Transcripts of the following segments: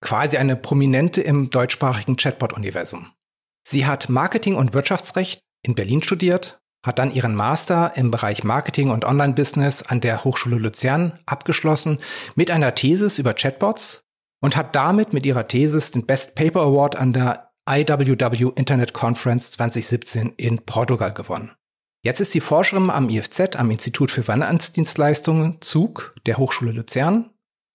Quasi eine Prominente im deutschsprachigen Chatbot-Universum. Sie hat Marketing und Wirtschaftsrecht in Berlin studiert, hat dann ihren Master im Bereich Marketing und Online-Business an der Hochschule Luzern abgeschlossen mit einer Thesis über Chatbots und hat damit mit ihrer Thesis den Best Paper Award an der IWW Internet Conference 2017 in Portugal gewonnen. Jetzt ist sie Forscherin am IFZ, am Institut für Finanzdienstleistungen Zug der Hochschule Luzern.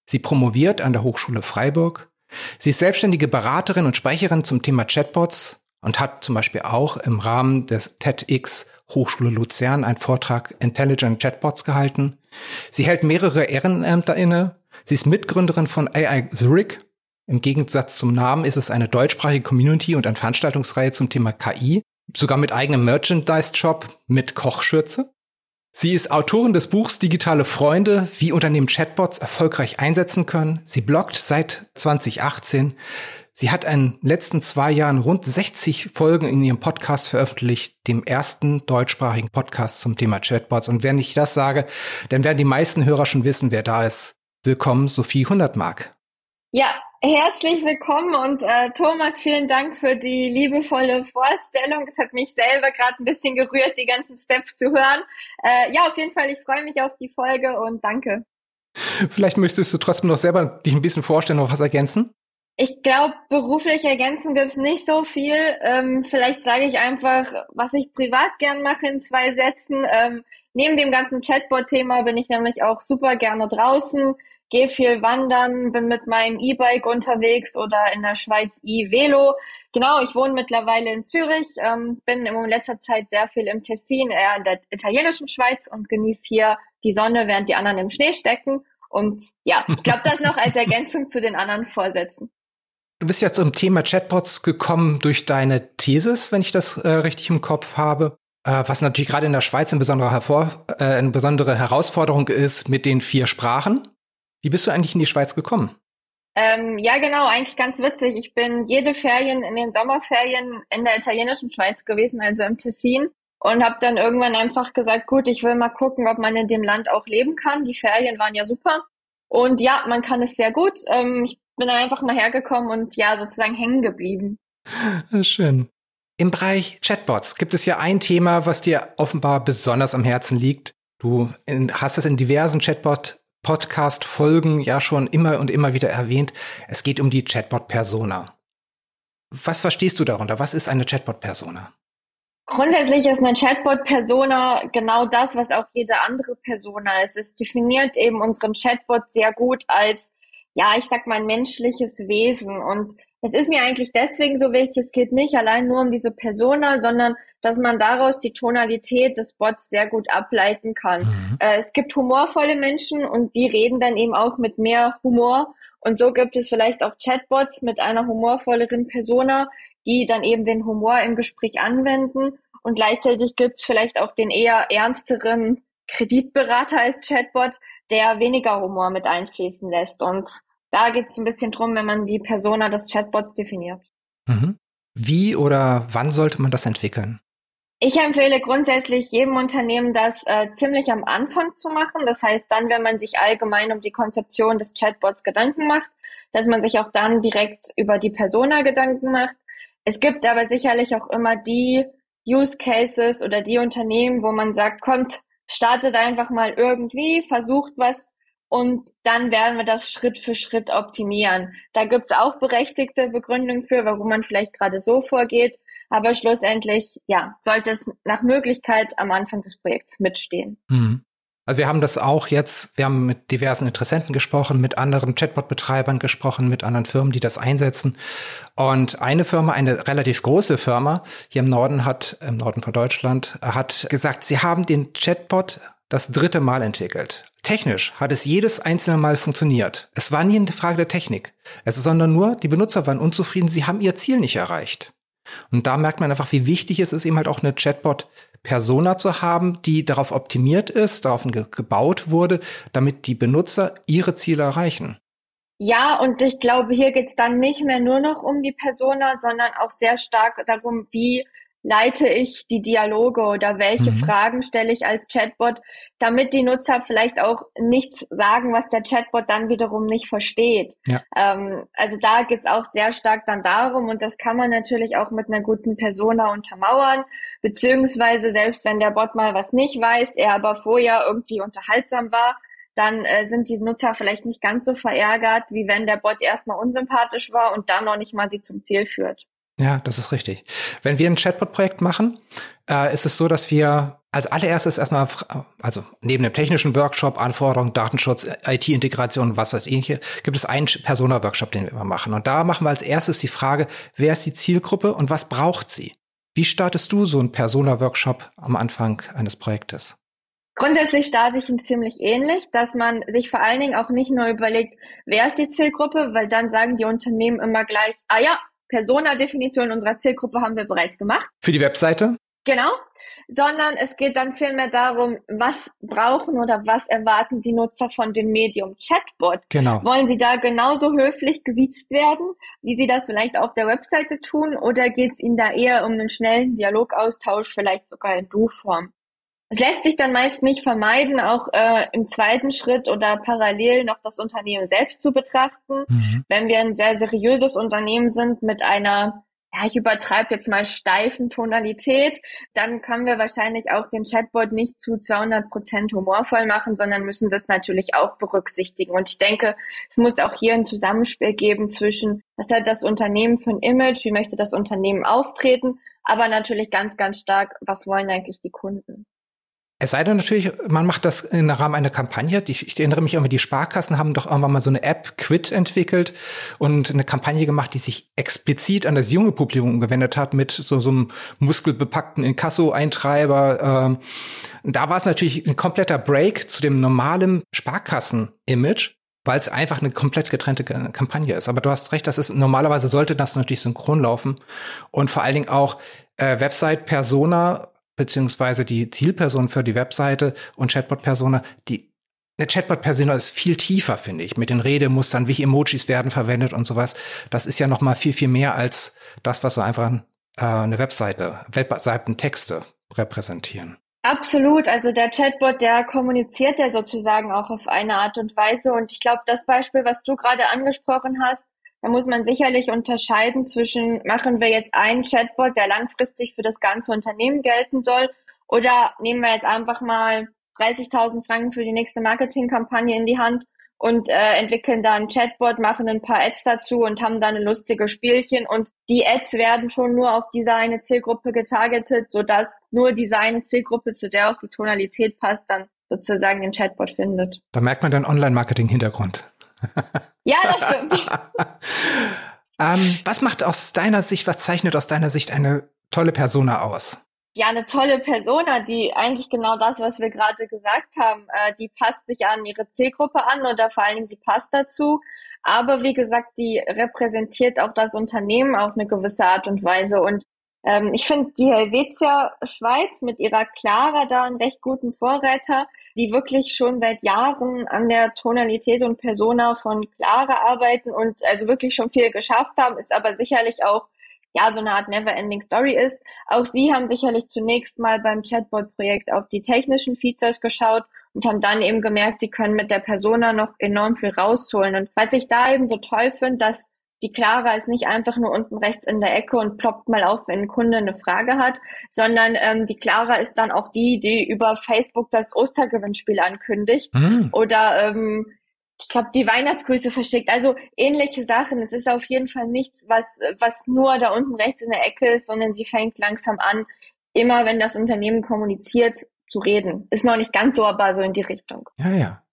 Sie promoviert an der Hochschule Freiburg. Sie ist selbstständige Beraterin und Sprecherin zum Thema Chatbots und hat zum Beispiel auch im Rahmen des TEDx Hochschule Luzern einen Vortrag Intelligent Chatbots gehalten. Sie hält mehrere Ehrenämter inne. Sie ist Mitgründerin von AI Zurich. Im Gegensatz zum Namen ist es eine deutschsprachige Community und eine Veranstaltungsreihe zum Thema KI, sogar mit eigenem Merchandise-Shop mit Kochschürze. Sie ist Autorin des Buchs Digitale Freunde, wie Unternehmen Chatbots erfolgreich einsetzen können. Sie bloggt seit 2018. Sie hat in den letzten zwei Jahren rund 60 Folgen in ihrem Podcast veröffentlicht, dem ersten deutschsprachigen Podcast zum Thema Chatbots. Und wenn ich das sage, dann werden die meisten Hörer schon wissen, wer da ist. Willkommen, Sophie Hundertmark. Ja, herzlich willkommen und äh, Thomas, vielen Dank für die liebevolle Vorstellung. Es hat mich selber gerade ein bisschen gerührt, die ganzen Steps zu hören. Äh, ja, auf jeden Fall, ich freue mich auf die Folge und danke. Vielleicht möchtest du trotzdem noch selber dich ein bisschen vorstellen, noch was ergänzen? Ich glaube, beruflich ergänzen gibt's nicht so viel. Ähm, vielleicht sage ich einfach, was ich privat gern mache in zwei Sätzen. Ähm, neben dem ganzen Chatbot-Thema bin ich nämlich auch super gerne draußen, gehe viel wandern, bin mit meinem E-Bike unterwegs oder in der Schweiz E-Velo. Genau, ich wohne mittlerweile in Zürich, ähm, bin in letzter Zeit sehr viel im Tessin, eher in der italienischen Schweiz und genieße hier die Sonne, während die anderen im Schnee stecken. Und ja, ich glaube, das noch als Ergänzung zu den anderen Vorsätzen. Du bist ja zum Thema Chatbots gekommen durch deine Thesis, wenn ich das äh, richtig im Kopf habe. Äh, was natürlich gerade in der Schweiz eine besondere, Hervor äh, eine besondere Herausforderung ist mit den vier Sprachen. Wie bist du eigentlich in die Schweiz gekommen? Ähm, ja, genau, eigentlich ganz witzig. Ich bin jede Ferien in den Sommerferien in der italienischen Schweiz gewesen, also im Tessin. Und habe dann irgendwann einfach gesagt, gut, ich will mal gucken, ob man in dem Land auch leben kann. Die Ferien waren ja super. Und ja, man kann es sehr gut. Ähm, ich bin dann einfach mal hergekommen und ja, sozusagen hängen geblieben. Schön. Im Bereich Chatbots gibt es ja ein Thema, was dir offenbar besonders am Herzen liegt. Du hast es in diversen Chatbot-Podcast-Folgen ja schon immer und immer wieder erwähnt. Es geht um die Chatbot-Persona. Was verstehst du darunter? Was ist eine Chatbot-Persona? Grundsätzlich ist eine Chatbot-Persona genau das, was auch jede andere Persona ist. Es definiert eben unseren Chatbot sehr gut als ja, ich sag mal, ein menschliches Wesen. Und es ist mir eigentlich deswegen so wichtig, es geht nicht allein nur um diese Persona, sondern dass man daraus die Tonalität des Bots sehr gut ableiten kann. Mhm. Äh, es gibt humorvolle Menschen und die reden dann eben auch mit mehr Humor. Und so gibt es vielleicht auch Chatbots mit einer humorvolleren Persona, die dann eben den Humor im Gespräch anwenden. Und gleichzeitig gibt es vielleicht auch den eher ernsteren Kreditberater als Chatbot, der weniger Humor mit einfließen lässt. Und da geht es ein bisschen drum, wenn man die Persona des Chatbots definiert. Mhm. Wie oder wann sollte man das entwickeln? Ich empfehle grundsätzlich jedem Unternehmen, das äh, ziemlich am Anfang zu machen. Das heißt dann, wenn man sich allgemein um die Konzeption des Chatbots Gedanken macht, dass man sich auch dann direkt über die Persona Gedanken macht. Es gibt aber sicherlich auch immer die Use Cases oder die Unternehmen, wo man sagt, kommt, startet einfach mal irgendwie, versucht was und dann werden wir das Schritt für Schritt optimieren. Da gibt's auch berechtigte Begründungen für, warum man vielleicht gerade so vorgeht, aber schlussendlich, ja, sollte es nach Möglichkeit am Anfang des Projekts mitstehen. Mhm. Also wir haben das auch jetzt, wir haben mit diversen Interessenten gesprochen, mit anderen Chatbot-Betreibern gesprochen, mit anderen Firmen, die das einsetzen. Und eine Firma, eine relativ große Firma hier im Norden hat, im Norden von Deutschland, hat gesagt, sie haben den Chatbot das dritte Mal entwickelt. Technisch hat es jedes einzelne Mal funktioniert. Es war nie eine Frage der Technik. Es ist sondern nur, die Benutzer waren unzufrieden, sie haben ihr Ziel nicht erreicht. Und da merkt man einfach, wie wichtig es ist, eben halt auch eine Chatbot-Persona zu haben, die darauf optimiert ist, darauf ge gebaut wurde, damit die Benutzer ihre Ziele erreichen. Ja, und ich glaube, hier geht's dann nicht mehr nur noch um die Persona, sondern auch sehr stark darum, wie leite ich die Dialoge oder welche mhm. Fragen stelle ich als Chatbot, damit die Nutzer vielleicht auch nichts sagen, was der Chatbot dann wiederum nicht versteht. Ja. Ähm, also da geht's auch sehr stark dann darum und das kann man natürlich auch mit einer guten Persona untermauern, beziehungsweise selbst wenn der Bot mal was nicht weiß, er aber vorher irgendwie unterhaltsam war, dann äh, sind die Nutzer vielleicht nicht ganz so verärgert, wie wenn der Bot erstmal unsympathisch war und dann noch nicht mal sie zum Ziel führt. Ja, das ist richtig. Wenn wir ein Chatbot-Projekt machen, äh, ist es so, dass wir als allererstes erstmal, also neben dem technischen Workshop, Anforderungen, Datenschutz, IT-Integration, was weiß ich, gibt es einen Persona-Workshop, den wir immer machen. Und da machen wir als erstes die Frage, wer ist die Zielgruppe und was braucht sie? Wie startest du so einen Persona-Workshop am Anfang eines Projektes? Grundsätzlich starte ich ihn ziemlich ähnlich, dass man sich vor allen Dingen auch nicht nur überlegt, wer ist die Zielgruppe, weil dann sagen die Unternehmen immer gleich, ah ja, Persona-Definition unserer Zielgruppe haben wir bereits gemacht. Für die Webseite? Genau. Sondern es geht dann vielmehr darum, was brauchen oder was erwarten die Nutzer von dem Medium Chatbot? Genau. Wollen sie da genauso höflich gesiezt werden, wie sie das vielleicht auf der Webseite tun? Oder geht es ihnen da eher um einen schnellen Dialogaustausch, vielleicht sogar in Du-Form? Es lässt sich dann meist nicht vermeiden, auch äh, im zweiten Schritt oder parallel noch das Unternehmen selbst zu betrachten. Mhm. Wenn wir ein sehr seriöses Unternehmen sind mit einer, ja, ich übertreibe jetzt mal steifen Tonalität, dann können wir wahrscheinlich auch den Chatbot nicht zu 200 Prozent humorvoll machen, sondern müssen das natürlich auch berücksichtigen. Und ich denke, es muss auch hier ein Zusammenspiel geben zwischen, was hat das Unternehmen für ein Image, wie möchte das Unternehmen auftreten, aber natürlich ganz, ganz stark, was wollen eigentlich die Kunden. Es sei denn natürlich, man macht das im Rahmen einer Kampagne. Ich, ich erinnere mich irgendwie, die Sparkassen haben doch irgendwann mal so eine App Quit entwickelt und eine Kampagne gemacht, die sich explizit an das junge Publikum gewendet hat mit so, so einem muskelbepackten Inkasso-Eintreiber. Ähm, da war es natürlich ein kompletter Break zu dem normalen Sparkassen-Image weil es einfach eine komplett getrennte Kampagne ist. Aber du hast recht, das ist normalerweise sollte das natürlich synchron laufen und vor allen Dingen auch äh, Website-Persona beziehungsweise die Zielperson für die Webseite und Chatbot-Persona, die eine Chatbot-Persona ist viel tiefer, finde ich, mit den Redemustern, wie Emojis werden verwendet und sowas. Das ist ja noch mal viel, viel mehr als das, was so einfach äh, eine Webseite, Webseitentexte repräsentieren. Absolut. Also der Chatbot, der kommuniziert ja sozusagen auch auf eine Art und Weise. Und ich glaube, das Beispiel, was du gerade angesprochen hast, da muss man sicherlich unterscheiden zwischen, machen wir jetzt einen Chatbot, der langfristig für das ganze Unternehmen gelten soll, oder nehmen wir jetzt einfach mal 30.000 Franken für die nächste Marketingkampagne in die Hand und äh, entwickeln da ein Chatbot, machen ein paar Ads dazu und haben dann ein lustige Spielchen und die Ads werden schon nur auf diese eine Zielgruppe getargetet, sodass nur diese eine Zielgruppe, zu der auch die Tonalität passt, dann sozusagen den Chatbot findet. Da merkt man den Online-Marketing-Hintergrund. Ja, das stimmt. ähm, was macht aus deiner Sicht, was zeichnet aus deiner Sicht eine tolle Persona aus? Ja, eine tolle Persona, die eigentlich genau das, was wir gerade gesagt haben, äh, die passt sich an ihre Zielgruppe an oder vor allen Dingen die passt dazu. Aber wie gesagt, die repräsentiert auch das Unternehmen auf eine gewisse Art und Weise. Und ähm, ich finde die Helvetia Schweiz mit ihrer Clara da einen recht guten Vorreiter, die wirklich schon seit Jahren an der Tonalität und Persona von Clara arbeiten und also wirklich schon viel geschafft haben, ist aber sicherlich auch ja, so eine Art Never-Ending Story ist. Auch sie haben sicherlich zunächst mal beim Chatbot-Projekt auf die technischen Features geschaut und haben dann eben gemerkt, sie können mit der Persona noch enorm viel rausholen. Und was ich da eben so toll finde, dass die Clara ist nicht einfach nur unten rechts in der Ecke und ploppt mal auf, wenn ein Kunde eine Frage hat, sondern ähm, die Clara ist dann auch die, die über Facebook das Ostergewinnspiel ankündigt mhm. oder ähm, ich glaube, die Weihnachtsgrüße verschickt. Also ähnliche Sachen. Es ist auf jeden Fall nichts, was, was nur da unten rechts in der Ecke ist, sondern sie fängt langsam an, immer wenn das Unternehmen kommuniziert, zu reden. Ist noch nicht ganz so, aber so in die Richtung. Ja, ja.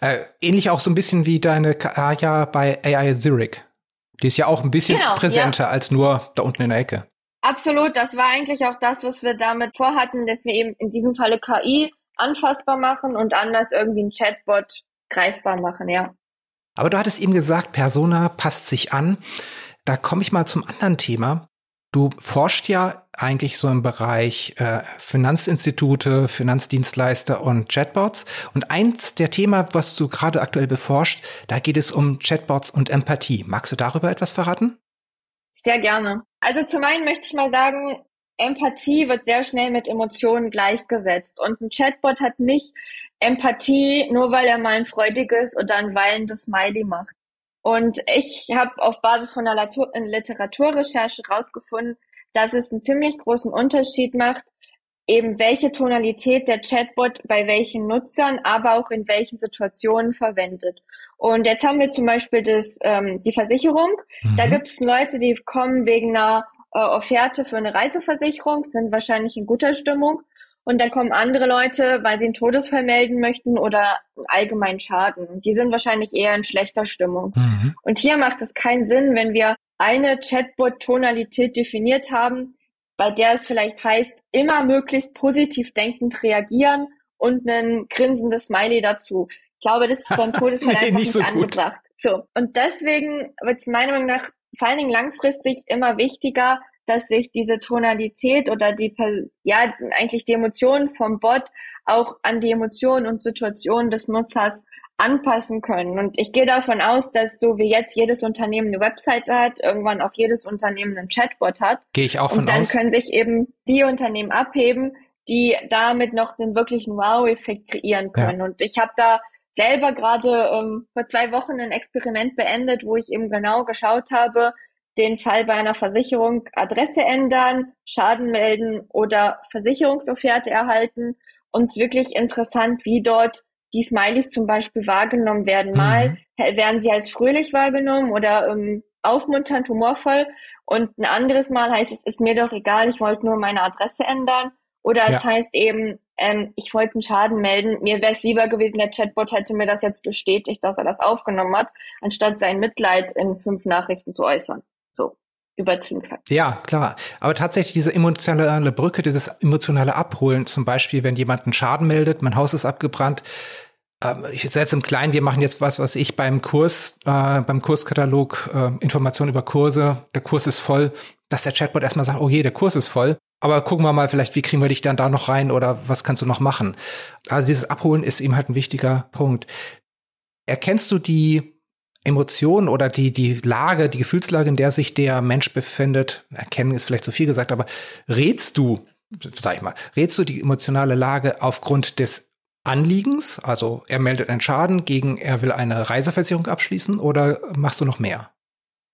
Äh, ähnlich auch so ein bisschen wie deine Kaya bei AI Zurich. Die ist ja auch ein bisschen genau, präsenter ja. als nur da unten in der Ecke. Absolut, das war eigentlich auch das, was wir damit vorhatten, dass wir eben in diesem Falle KI anfassbar machen und anders irgendwie ein Chatbot greifbar machen, ja. Aber du hattest eben gesagt, Persona passt sich an. Da komme ich mal zum anderen Thema. Du forschst ja eigentlich so im Bereich äh, Finanzinstitute, Finanzdienstleister und Chatbots. Und eins der Themen, was du gerade aktuell beforscht, da geht es um Chatbots und Empathie. Magst du darüber etwas verraten? Sehr gerne. Also zum einen möchte ich mal sagen, Empathie wird sehr schnell mit Emotionen gleichgesetzt. Und ein Chatbot hat nicht Empathie, nur weil er mal ein freudiges oder ein wallendes Smiley macht. Und ich habe auf Basis von einer Literaturrecherche rausgefunden, dass es einen ziemlich großen Unterschied macht, eben welche Tonalität der Chatbot bei welchen Nutzern, aber auch in welchen Situationen verwendet. Und jetzt haben wir zum Beispiel das, ähm, die Versicherung. Mhm. Da gibt es Leute, die kommen wegen einer äh, Offerte für eine Reiseversicherung, sind wahrscheinlich in guter Stimmung. Und dann kommen andere Leute, weil sie einen Todesfall melden möchten oder einen allgemeinen Schaden. Die sind wahrscheinlich eher in schlechter Stimmung. Mhm. Und hier macht es keinen Sinn, wenn wir eine Chatbot-Tonalität definiert haben, bei der es vielleicht heißt, immer möglichst positiv denkend reagieren und ein grinsendes Smiley dazu. Ich glaube, das ist beim Todesfall nee, einfach nicht, so angebracht. Gut. So. Und deswegen wird es meiner Meinung nach vor allen Dingen langfristig immer wichtiger, dass sich diese Tonalität oder die, ja, eigentlich die Emotionen vom Bot auch an die Emotionen und Situationen des Nutzers anpassen können. Und ich gehe davon aus, dass so wie jetzt jedes Unternehmen eine Webseite hat, irgendwann auch jedes Unternehmen einen Chatbot hat. Gehe ich auch von Und dann aus. können sich eben die Unternehmen abheben, die damit noch den wirklichen Wow-Effekt kreieren können. Ja. Und ich habe da selber gerade ähm, vor zwei Wochen ein Experiment beendet, wo ich eben genau geschaut habe, den Fall bei einer Versicherung Adresse ändern, Schaden melden oder Versicherungsofferte erhalten. Uns wirklich interessant, wie dort die Smileys zum Beispiel wahrgenommen werden. Mal mhm. werden sie als fröhlich wahrgenommen oder ähm, aufmunternd, humorvoll. Und ein anderes Mal heißt es, ist mir doch egal, ich wollte nur meine Adresse ändern. Oder es ja. heißt eben, ähm, ich wollte einen Schaden melden. Mir wäre es lieber gewesen, der Chatbot hätte mir das jetzt bestätigt, dass er das aufgenommen hat, anstatt sein Mitleid in fünf Nachrichten zu äußern. Übertrieben gesagt. Ja, klar. Aber tatsächlich diese emotionale Brücke, dieses emotionale Abholen, zum Beispiel, wenn jemand einen Schaden meldet, mein Haus ist abgebrannt, ähm, ich, selbst im Kleinen, wir machen jetzt was, was ich beim Kurs, äh, beim Kurskatalog äh, Informationen über Kurse, der Kurs ist voll, dass der Chatbot erstmal sagt, oh je, der Kurs ist voll. Aber gucken wir mal, vielleicht, wie kriegen wir dich dann da noch rein oder was kannst du noch machen? Also dieses Abholen ist eben halt ein wichtiger Punkt. Erkennst du die Emotionen oder die, die Lage, die Gefühlslage, in der sich der Mensch befindet? Erkennen ist vielleicht zu viel gesagt, aber rätst du, sag ich mal, rätst du die emotionale Lage aufgrund des Anliegens? Also er meldet einen Schaden gegen, er will eine Reiseversicherung abschließen oder machst du noch mehr?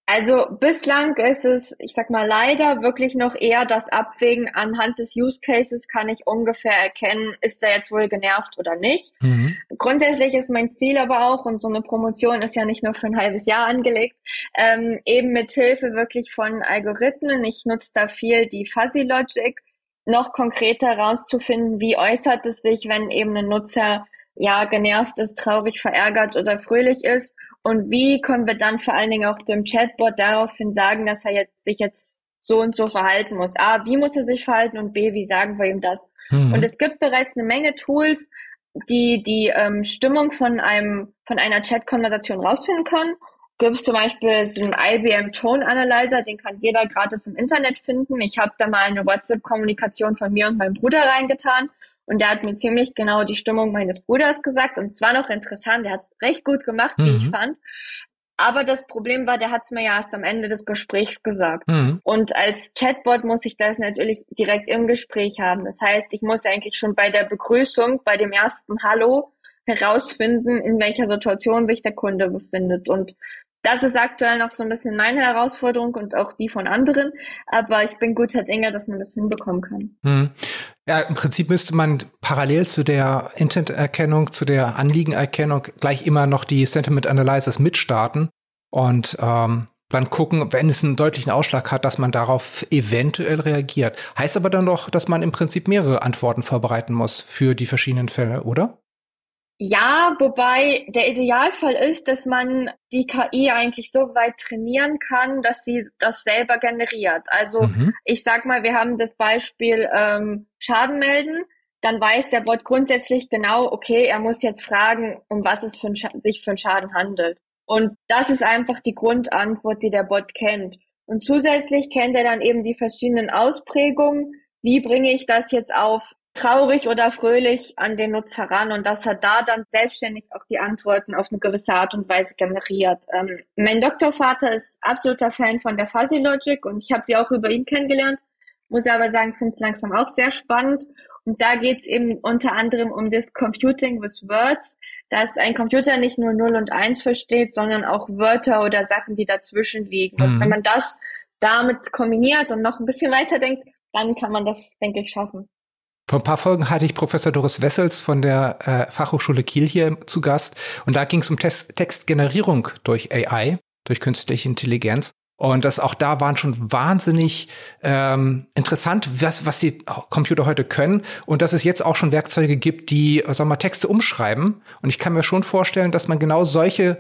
Also bislang ist es, ich sag mal leider wirklich noch eher das Abwägen anhand des Use Cases kann ich ungefähr erkennen, ist er jetzt wohl genervt oder nicht. Mhm. Grundsätzlich ist mein Ziel aber auch, und so eine Promotion ist ja nicht nur für ein halbes Jahr angelegt, ähm, eben mit Hilfe wirklich von Algorithmen. Ich nutze da viel die Fuzzy Logic, noch konkreter herauszufinden, wie äußert es sich, wenn eben ein Nutzer ja genervt ist, traurig, verärgert oder fröhlich ist und wie können wir dann vor allen Dingen auch dem Chatbot daraufhin sagen, dass er jetzt sich jetzt so und so verhalten muss? A, wie muss er sich verhalten und B, wie sagen wir ihm das? Mhm. Und es gibt bereits eine Menge Tools, die die ähm, Stimmung von einem von einer Chat-Konversation rausfinden können. Gibt es zum Beispiel so einen IBM Tone Analyzer, den kann jeder gratis im Internet finden. Ich habe da mal eine WhatsApp-Kommunikation von mir und meinem Bruder reingetan und der hat mir ziemlich genau die Stimmung meines Bruders gesagt. Und es war noch interessant, der hat es recht gut gemacht, mhm. wie ich mhm. fand. Aber das Problem war, der hat es mir ja erst am Ende des Gesprächs gesagt. Mhm. Und als Chatbot muss ich das natürlich direkt im Gespräch haben. Das heißt, ich muss eigentlich schon bei der Begrüßung, bei dem ersten Hallo herausfinden, in welcher Situation sich der Kunde befindet. Und das ist aktuell noch so ein bisschen meine Herausforderung und auch die von anderen. Aber ich bin guter Dinge, dass man das hinbekommen kann. Hm. Ja, im Prinzip müsste man parallel zu der Intent-Erkennung, zu der Anliegenerkennung gleich immer noch die Sentiment Analysis mitstarten und ähm, dann gucken, wenn es einen deutlichen Ausschlag hat, dass man darauf eventuell reagiert. Heißt aber dann doch, dass man im Prinzip mehrere Antworten vorbereiten muss für die verschiedenen Fälle, oder? Ja, wobei der Idealfall ist, dass man die KI eigentlich so weit trainieren kann, dass sie das selber generiert. Also mhm. ich sag mal, wir haben das Beispiel ähm, Schaden melden. Dann weiß der Bot grundsätzlich genau, okay, er muss jetzt fragen, um was es für sich für einen Schaden handelt. Und das ist einfach die Grundantwort, die der Bot kennt. Und zusätzlich kennt er dann eben die verschiedenen Ausprägungen. Wie bringe ich das jetzt auf traurig oder fröhlich an den Nutzer ran und dass er da dann selbstständig auch die Antworten auf eine gewisse Art und Weise generiert. Ähm, mein Doktorvater ist absoluter Fan von der Fuzzy Logic und ich habe sie auch über ihn kennengelernt. Muss aber sagen, finde es langsam auch sehr spannend. Und da geht es eben unter anderem um das Computing with Words, dass ein Computer nicht nur 0 und 1 versteht, sondern auch Wörter oder Sachen, die dazwischen liegen. Mhm. Und wenn man das damit kombiniert und noch ein bisschen weiter denkt, dann kann man das, denke ich, schaffen. Vor ein paar Folgen hatte ich Professor Doris Wessels von der äh, Fachhochschule Kiel hier zu Gast und da ging es um Text Textgenerierung durch AI, durch künstliche Intelligenz. Und das auch da waren schon wahnsinnig ähm, interessant, was, was die Computer heute können. Und dass es jetzt auch schon Werkzeuge gibt, die, sagen wir mal, Texte umschreiben. Und ich kann mir schon vorstellen, dass man genau solche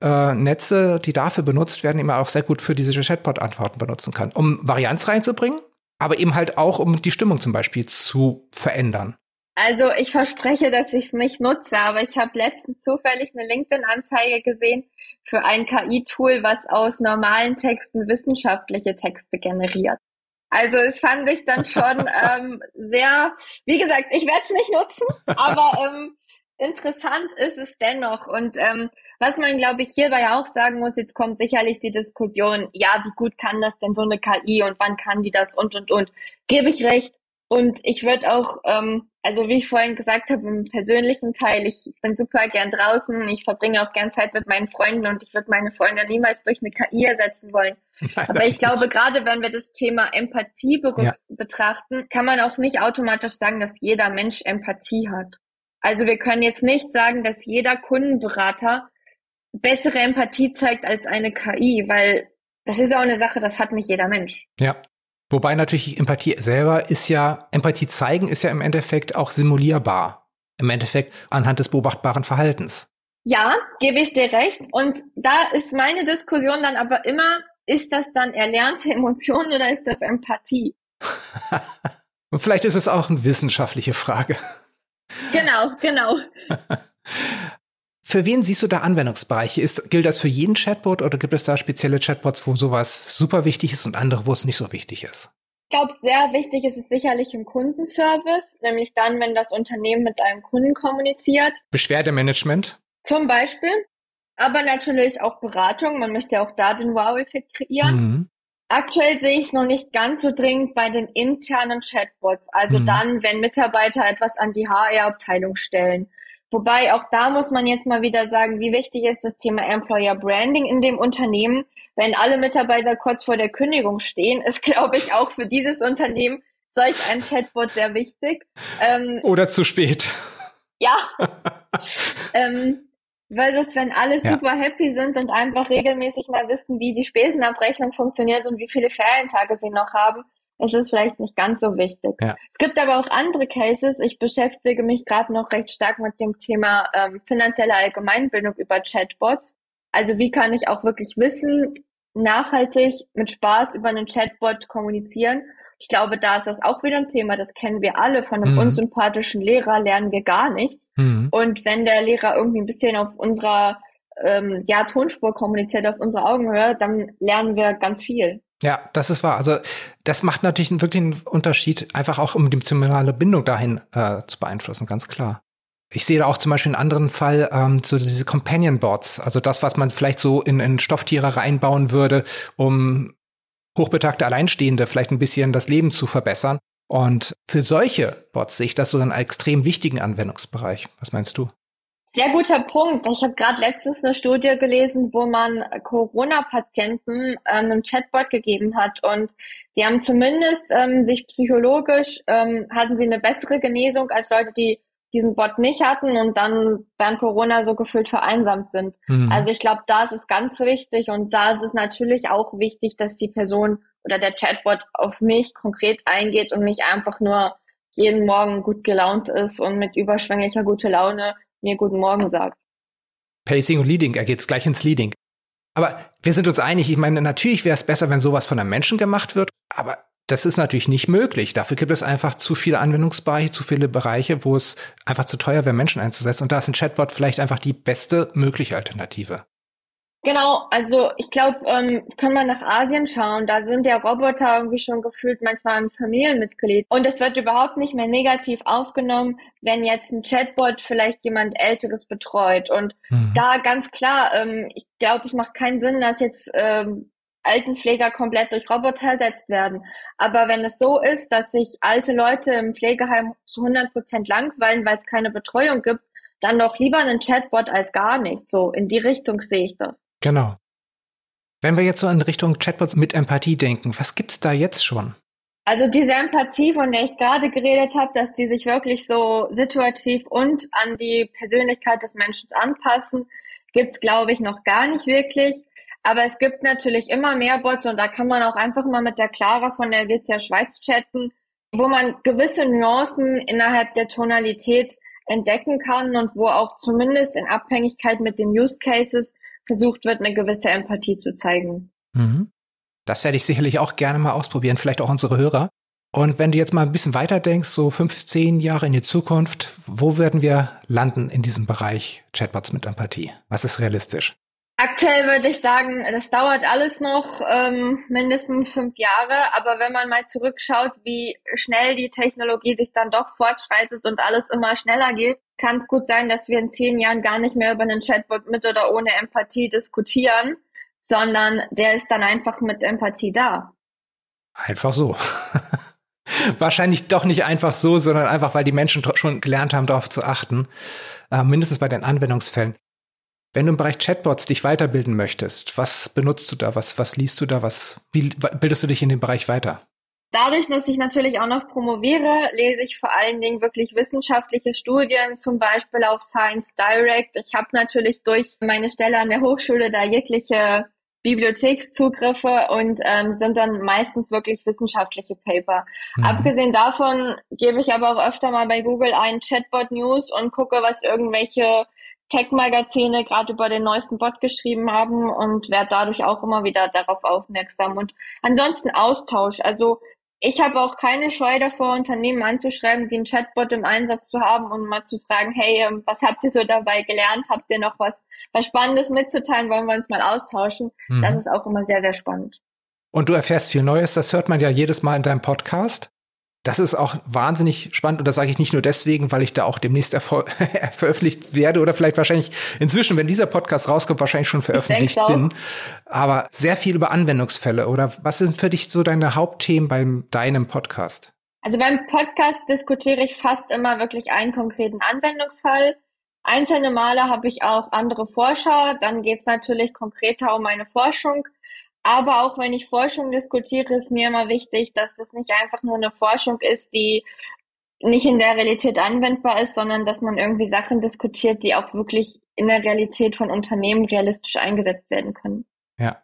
äh, Netze, die dafür benutzt werden, immer auch sehr gut für diese Chatbot-Antworten benutzen kann, um Varianz reinzubringen aber eben halt auch, um die Stimmung zum Beispiel zu verändern. Also ich verspreche, dass ich es nicht nutze, aber ich habe letztens zufällig eine LinkedIn-Anzeige gesehen für ein KI-Tool, was aus normalen Texten wissenschaftliche Texte generiert. Also es fand ich dann schon ähm, sehr, wie gesagt, ich werde es nicht nutzen, aber ähm, interessant ist es dennoch. Und ähm, was man, glaube ich, hierbei auch sagen muss, jetzt kommt sicherlich die Diskussion, ja, wie gut kann das denn so eine KI und wann kann die das und, und, und. Gebe ich recht. Und ich würde auch, ähm, also wie ich vorhin gesagt habe, im persönlichen Teil, ich bin super gern draußen, ich verbringe auch gern Zeit mit meinen Freunden und ich würde meine Freunde niemals durch eine KI ersetzen wollen. Nein, Aber ich glaube, gerade wenn wir das Thema Empathie ja. betrachten, kann man auch nicht automatisch sagen, dass jeder Mensch Empathie hat. Also wir können jetzt nicht sagen, dass jeder Kundenberater bessere Empathie zeigt als eine KI, weil das ist auch eine Sache, das hat nicht jeder Mensch. Ja. Wobei natürlich Empathie selber ist ja, Empathie zeigen ist ja im Endeffekt auch simulierbar. Im Endeffekt anhand des beobachtbaren Verhaltens. Ja, gebe ich dir recht. Und da ist meine Diskussion dann aber immer, ist das dann erlernte Emotion oder ist das Empathie? Und vielleicht ist es auch eine wissenschaftliche Frage. Genau, genau. Für wen siehst du da Anwendungsbereiche? Ist, gilt das für jeden Chatbot oder gibt es da spezielle Chatbots, wo sowas super wichtig ist und andere, wo es nicht so wichtig ist? Ich glaube, sehr wichtig ist es sicherlich im Kundenservice, nämlich dann, wenn das Unternehmen mit einem Kunden kommuniziert. Beschwerdemanagement? Zum Beispiel. Aber natürlich auch Beratung. Man möchte auch da den Wow-Effekt kreieren. Mhm. Aktuell sehe ich es noch nicht ganz so dringend bei den internen Chatbots. Also mhm. dann, wenn Mitarbeiter etwas an die HR-Abteilung stellen Wobei auch da muss man jetzt mal wieder sagen, wie wichtig ist das Thema Employer Branding in dem Unternehmen. Wenn alle Mitarbeiter kurz vor der Kündigung stehen, ist, glaube ich, auch für dieses Unternehmen solch ein Chatbot sehr wichtig. Ähm, Oder zu spät. Ja. ähm, versus wenn alle ja. super happy sind und einfach regelmäßig mal wissen, wie die Spesenabrechnung funktioniert und wie viele Ferientage sie noch haben, es ist vielleicht nicht ganz so wichtig. Ja. Es gibt aber auch andere Cases. Ich beschäftige mich gerade noch recht stark mit dem Thema ähm, finanzielle Allgemeinbildung über Chatbots. Also wie kann ich auch wirklich Wissen nachhaltig mit Spaß über einen Chatbot kommunizieren? Ich glaube, da ist das auch wieder ein Thema. Das kennen wir alle. Von einem mhm. unsympathischen Lehrer lernen wir gar nichts. Mhm. Und wenn der Lehrer irgendwie ein bisschen auf unserer ähm, ja, Tonspur kommuniziert, auf unsere Augenhöhe, dann lernen wir ganz viel. Ja, das ist wahr. Also das macht natürlich einen wirklichen Unterschied, einfach auch um die emotionale Bindung dahin äh, zu beeinflussen, ganz klar. Ich sehe da auch zum Beispiel einen anderen Fall, ähm, so diese Companion Bots, also das, was man vielleicht so in, in Stofftiere reinbauen würde, um hochbetagte Alleinstehende vielleicht ein bisschen das Leben zu verbessern. Und für solche Bots sehe ich das so einen extrem wichtigen Anwendungsbereich. Was meinst du? Sehr guter Punkt. Ich habe gerade letztens eine Studie gelesen, wo man Corona-Patienten ähm, einem Chatbot gegeben hat und die haben zumindest ähm, sich psychologisch ähm, hatten sie eine bessere Genesung als Leute, die diesen Bot nicht hatten und dann während Corona so gefühlt vereinsamt sind. Mhm. Also ich glaube, da ist es ganz wichtig und da ist es natürlich auch wichtig, dass die Person oder der Chatbot auf mich konkret eingeht und nicht einfach nur jeden Morgen gut gelaunt ist und mit überschwänglicher gute Laune mir Guten Morgen sagt. Pacing und Leading, er geht gleich ins Leading. Aber wir sind uns einig, ich meine, natürlich wäre es besser, wenn sowas von einem Menschen gemacht wird, aber das ist natürlich nicht möglich. Dafür gibt es einfach zu viele Anwendungsbereiche, zu viele Bereiche, wo es einfach zu teuer wäre, Menschen einzusetzen. Und da ist ein Chatbot vielleicht einfach die beste mögliche Alternative. Genau, also ich glaube, ähm, können wir nach Asien schauen, da sind ja Roboter irgendwie schon gefühlt manchmal ein Familienmitglied. Und es wird überhaupt nicht mehr negativ aufgenommen, wenn jetzt ein Chatbot vielleicht jemand Älteres betreut. Und mhm. da ganz klar, ähm, ich glaube, es macht keinen Sinn, dass jetzt ähm, Altenpfleger komplett durch Roboter ersetzt werden. Aber wenn es so ist, dass sich alte Leute im Pflegeheim zu 100 Prozent langweilen, weil es keine Betreuung gibt, dann doch lieber einen Chatbot als gar nicht. So in die Richtung sehe ich das. Genau. Wenn wir jetzt so in Richtung Chatbots mit Empathie denken, was gibt's da jetzt schon? Also diese Empathie, von der ich gerade geredet habe, dass die sich wirklich so situativ und an die Persönlichkeit des Menschen anpassen, gibt's glaube ich noch gar nicht wirklich. Aber es gibt natürlich immer mehr Bots und da kann man auch einfach mal mit der Clara von der WCA Schweiz chatten, wo man gewisse Nuancen innerhalb der Tonalität entdecken kann und wo auch zumindest in Abhängigkeit mit den Use Cases versucht wird, eine gewisse Empathie zu zeigen. Mhm. Das werde ich sicherlich auch gerne mal ausprobieren, vielleicht auch unsere Hörer. Und wenn du jetzt mal ein bisschen weiter denkst, so fünf, zehn Jahre in die Zukunft, wo werden wir landen in diesem Bereich Chatbots mit Empathie? Was ist realistisch? Aktuell würde ich sagen, das dauert alles noch ähm, mindestens fünf Jahre. Aber wenn man mal zurückschaut, wie schnell die Technologie sich dann doch fortschreitet und alles immer schneller geht, kann es gut sein, dass wir in zehn Jahren gar nicht mehr über einen Chatbot mit oder ohne Empathie diskutieren, sondern der ist dann einfach mit Empathie da. Einfach so. Wahrscheinlich doch nicht einfach so, sondern einfach, weil die Menschen schon gelernt haben, darauf zu achten. Äh, mindestens bei den Anwendungsfällen. Wenn du im Bereich Chatbots dich weiterbilden möchtest, was benutzt du da? Was, was liest du da? Was, wie bildest du dich in dem Bereich weiter? Dadurch, dass ich natürlich auch noch promoviere, lese ich vor allen Dingen wirklich wissenschaftliche Studien, zum Beispiel auf Science Direct. Ich habe natürlich durch meine Stelle an der Hochschule da jegliche Bibliothekszugriffe und ähm, sind dann meistens wirklich wissenschaftliche Paper. Mhm. Abgesehen davon gebe ich aber auch öfter mal bei Google ein Chatbot News und gucke, was irgendwelche Tech-Magazine gerade über den neuesten Bot geschrieben haben und werde dadurch auch immer wieder darauf aufmerksam. Und ansonsten Austausch. Also ich habe auch keine Scheu davor, Unternehmen anzuschreiben, die einen Chatbot im Einsatz zu haben und mal zu fragen, hey, ähm, was habt ihr so dabei gelernt? Habt ihr noch was, was Spannendes mitzuteilen? Wollen wir uns mal austauschen? Mhm. Das ist auch immer sehr, sehr spannend. Und du erfährst viel Neues, das hört man ja jedes Mal in deinem Podcast. Das ist auch wahnsinnig spannend und das sage ich nicht nur deswegen, weil ich da auch demnächst veröffentlicht werde oder vielleicht wahrscheinlich inzwischen, wenn dieser Podcast rauskommt, wahrscheinlich schon veröffentlicht bin. Aber sehr viel über Anwendungsfälle oder was sind für dich so deine Hauptthemen beim deinem Podcast? Also beim Podcast diskutiere ich fast immer wirklich einen konkreten Anwendungsfall. Einzelne Male habe ich auch andere Forscher. Dann geht es natürlich konkreter um meine Forschung. Aber auch wenn ich Forschung diskutiere, ist mir immer wichtig, dass das nicht einfach nur eine Forschung ist, die nicht in der Realität anwendbar ist, sondern dass man irgendwie Sachen diskutiert, die auch wirklich in der Realität von Unternehmen realistisch eingesetzt werden können. Ja.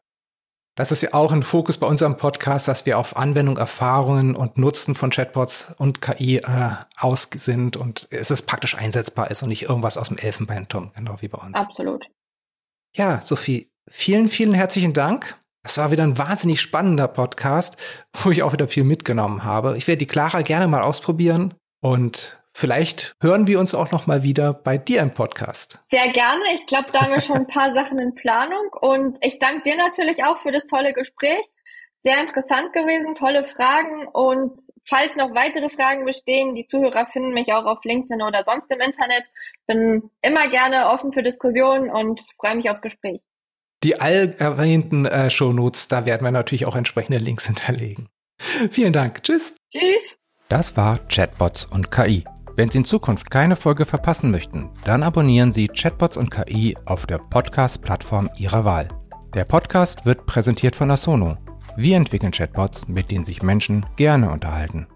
Das ist ja auch ein Fokus bei unserem Podcast, dass wir auf Anwendung, Erfahrungen und Nutzen von Chatbots und KI äh, aus sind und es ist praktisch einsetzbar ist und nicht irgendwas aus dem Elfenbeinturm, genau wie bei uns. Absolut. Ja, Sophie, vielen, vielen herzlichen Dank das war wieder ein wahnsinnig spannender Podcast, wo ich auch wieder viel mitgenommen habe. Ich werde die Clara gerne mal ausprobieren und vielleicht hören wir uns auch noch mal wieder bei dir im Podcast. Sehr gerne. Ich glaube, da haben wir schon ein paar Sachen in Planung und ich danke dir natürlich auch für das tolle Gespräch. Sehr interessant gewesen, tolle Fragen und falls noch weitere Fragen bestehen, die Zuhörer finden mich auch auf LinkedIn oder sonst im Internet. Bin immer gerne offen für Diskussionen und freue mich aufs Gespräch. Die all erwähnten äh, Shownotes, da werden wir natürlich auch entsprechende Links hinterlegen. Vielen Dank. Tschüss. Tschüss. Das war Chatbots und KI. Wenn Sie in Zukunft keine Folge verpassen möchten, dann abonnieren Sie Chatbots und KI auf der Podcast-Plattform Ihrer Wahl. Der Podcast wird präsentiert von Asono. Wir entwickeln Chatbots, mit denen sich Menschen gerne unterhalten.